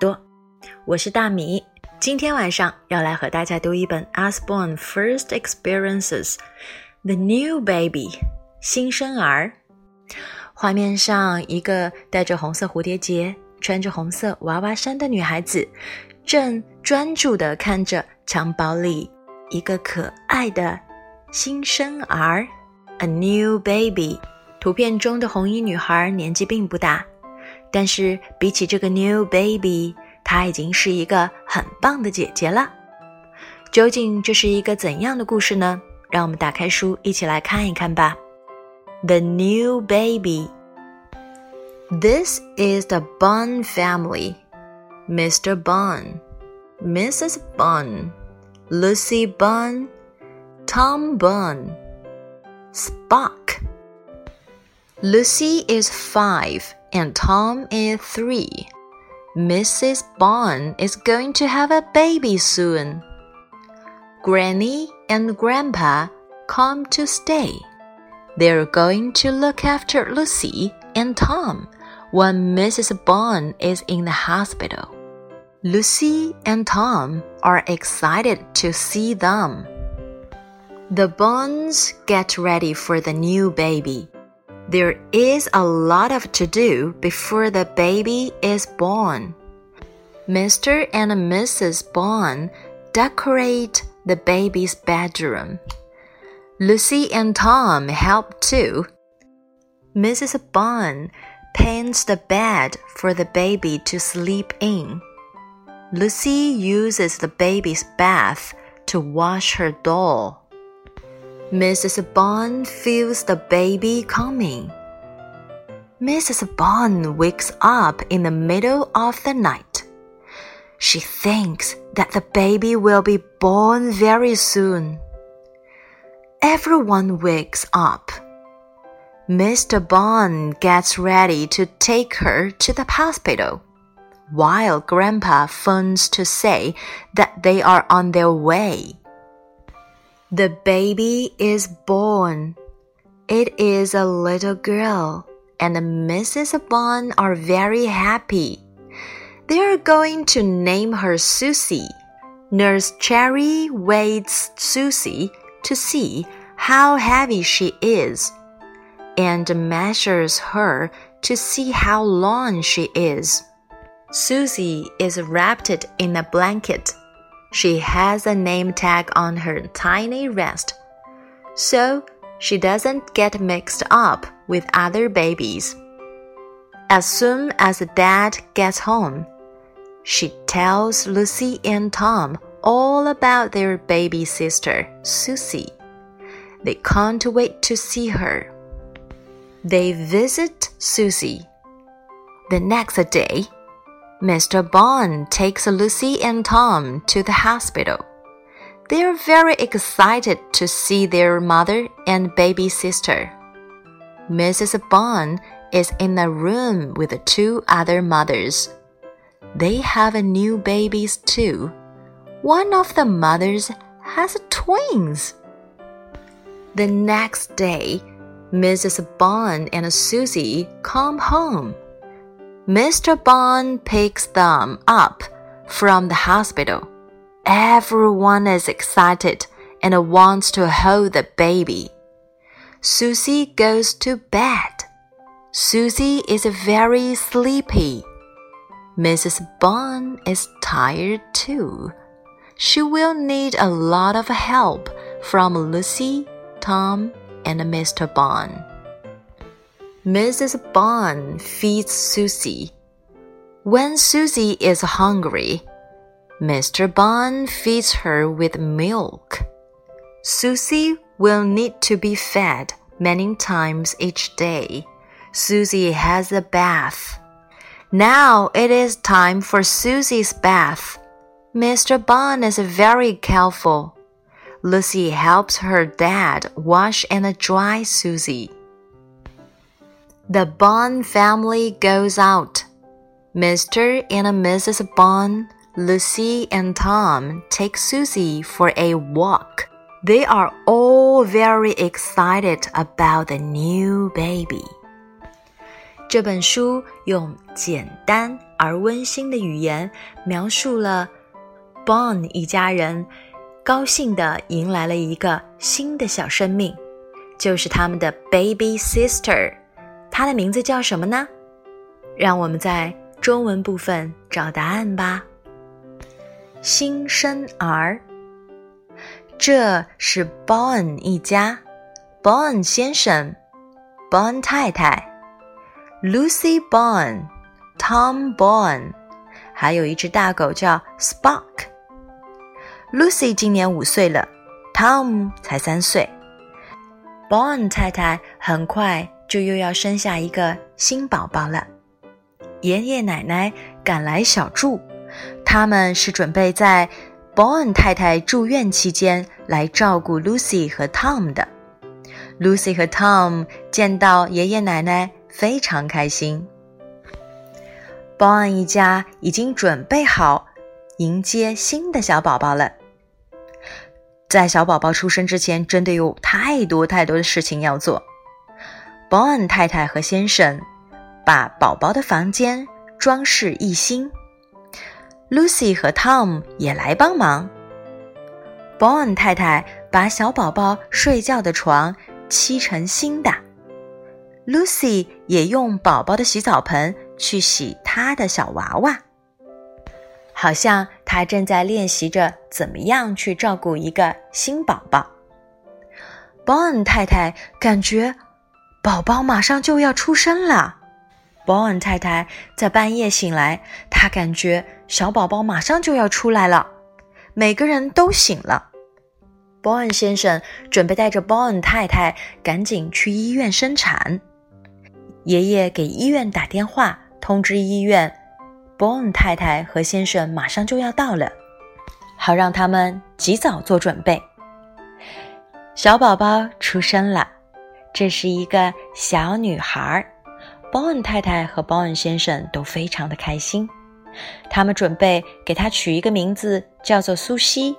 多，我是大米。今天晚上要来和大家读一本 Asborn First Experiences The New Baby 新生儿。画面上，一个戴着红色蝴蝶结、穿着红色娃娃衫的女孩子，正专注地看着襁褓里一个可爱的新生儿，A new baby。图片中的红衣女孩年纪并不大。但是比起这个 new baby，她已经是一个很棒的姐姐了。究竟这是一个怎样的故事呢？让我们打开书，一起来看一看吧。The new baby. This is the Bun family. Mr. Bun, Mrs. Bun, Lucy Bun, Tom Bun, Spock. Lucy is five and Tom is three. Mrs. Bond is going to have a baby soon. Granny and Grandpa come to stay. They're going to look after Lucy and Tom when Mrs. Bond is in the hospital. Lucy and Tom are excited to see them. The Bonds get ready for the new baby. There is a lot of to do before the baby is born. Mr. and Mrs. Bond decorate the baby's bedroom. Lucy and Tom help too. Mrs. Bond paints the bed for the baby to sleep in. Lucy uses the baby's bath to wash her doll. Mrs. Bond feels the baby coming. Mrs. Bond wakes up in the middle of the night. She thinks that the baby will be born very soon. Everyone wakes up. Mr. Bond gets ready to take her to the hospital, while Grandpa phones to say that they are on their way. The baby is born. It is a little girl, and Mrs. Bond are very happy. They are going to name her Susie. Nurse Cherry weighs Susie to see how heavy she is and measures her to see how long she is. Susie is wrapped in a blanket she has a name tag on her tiny wrist, so she doesn't get mixed up with other babies. As soon as Dad gets home, she tells Lucy and Tom all about their baby sister, Susie. They can't wait to see her. They visit Susie. The next day, Mr. Bond takes Lucy and Tom to the hospital. They are very excited to see their mother and baby sister. Mrs. Bond is in a room with two other mothers. They have new babies too. One of the mothers has twins. The next day, Mrs. Bond and Susie come home. Mr. Bond picks them up from the hospital. Everyone is excited and wants to hold the baby. Susie goes to bed. Susie is very sleepy. Mrs. Bond is tired too. She will need a lot of help from Lucy, Tom, and Mr. Bond. Mrs. Bond feeds Susie. When Susie is hungry, Mr. Bond feeds her with milk. Susie will need to be fed many times each day. Susie has a bath. Now it is time for Susie's bath. Mr. Bond is very careful. Lucy helps her dad wash and dry Susie. The Bond family goes out. Mr. and Mrs. Bond, Lucy and Tom take Susie for a walk. They are all very excited about the new baby. 这本书用简单而温馨的语言描述了 Bon 一家人高兴地迎来了一个新的小生命，就是他们的 baby sister。 它的名字叫什么呢？让我们在中文部分找答案吧。新生儿，这是 Bon 一家，Bon 先生，Bon 太太。Lucy Bon, Tom Bon，还有一只大狗叫 Spock。Lucy 今年五岁了，Tom 才三岁。Bon 太太很快就又要生下一个新宝宝了。爷爷奶奶赶来小住，他们是准备在 Bon 太太住院期间来照顾 Lucy 和 Tom 的。Lucy 和 Tom 见到爷爷奶奶。非常开心。Bon 一家已经准备好迎接新的小宝宝了。在小宝宝出生之前，真的有太多太多的事情要做。保安太太和先生把宝宝的房间装饰一新，Lucy 和 Tom 也来帮忙。保安太太把小宝宝睡觉的床漆成新的。Lucy 也用宝宝的洗澡盆去洗她的小娃娃，好像他正在练习着怎么样去照顾一个新宝宝。Bon 太太感觉宝宝马上就要出生了。Bon 太太在半夜醒来，她感觉小宝宝马上就要出来了。每个人都醒了。Bon 先生准备带着 Bon 太太赶紧去医院生产。爷爷给医院打电话，通知医院，Bon 太太和先生马上就要到了，好让他们及早做准备。小宝宝出生了，这是一个小女孩。Bon 太太和 Bon 先生都非常的开心，他们准备给她取一个名字，叫做苏西。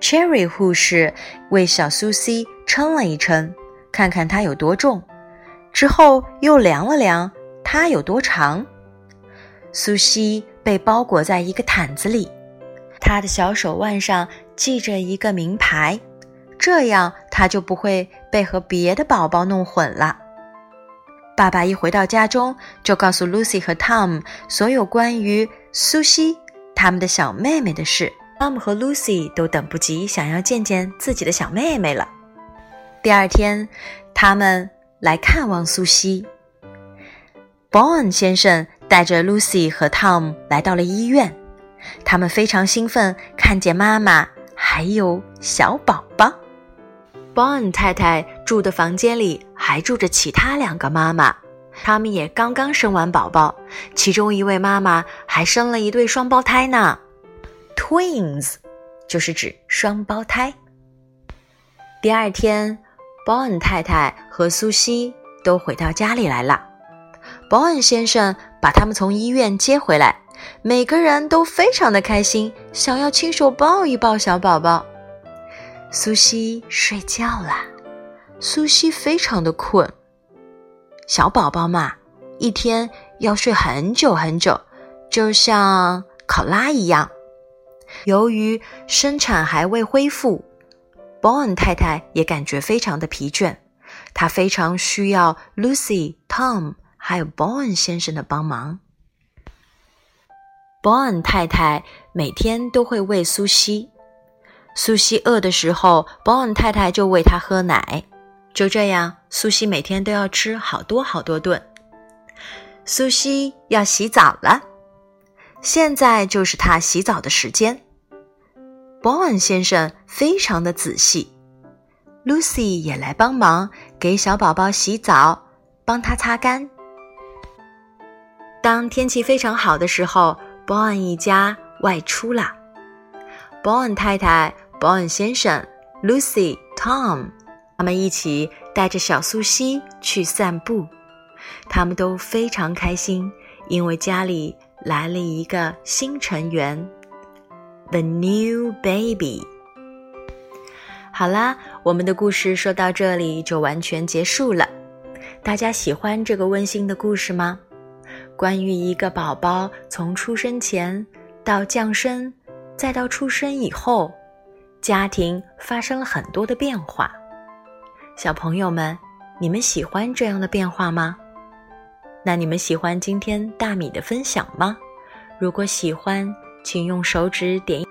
Cherry 护士为小苏西称了一称，看看她有多重。之后又量了量，它有多长。苏西被包裹在一个毯子里，她的小手腕上系着一个名牌，这样她就不会被和别的宝宝弄混了。爸爸一回到家中，就告诉 Lucy 和 Tom 所有关于苏西他们的小妹妹的事。Tom 和 Lucy 都等不及想要见见自己的小妹妹了。第二天，他们。来看望苏西。Bon 先生带着 Lucy 和 Tom 来到了医院，他们非常兴奋，看见妈妈还有小宝宝。Bon 太太住的房间里还住着其他两个妈妈，他们也刚刚生完宝宝，其中一位妈妈还生了一对双胞胎呢。Twins 就是指双胞胎。第二天。，Bon 太太和苏西都回到家里来了。Bon 先生把他们从医院接回来，每个人都非常的开心，想要亲手抱一抱小宝宝。苏西睡觉了，苏西非常的困。小宝宝嘛，一天要睡很久很久，就像考拉一样。由于生产还未恢复。Bon 太太也感觉非常的疲倦，她非常需要 Lucy、Tom 还有 Bon 先生的帮忙。Bon 太太每天都会喂苏西，苏西饿的时候，Bon 太太就喂她喝奶。就这样，苏西每天都要吃好多好多顿。苏西要洗澡了，现在就是她洗澡的时间。Bon 先生非常的仔细，Lucy 也来帮忙给小宝宝洗澡，帮他擦干。当天气非常好的时候，，Bon 一家外出了。保安太太、保安先生、Lucy、Tom，他们一起带着小苏西去散步，他们都非常开心，因为家里来了一个新成员。The new baby。好啦，我们的故事说到这里就完全结束了。大家喜欢这个温馨的故事吗？关于一个宝宝从出生前到降生，再到出生以后，家庭发生了很多的变化。小朋友们，你们喜欢这样的变化吗？那你们喜欢今天大米的分享吗？如果喜欢，请用手指点。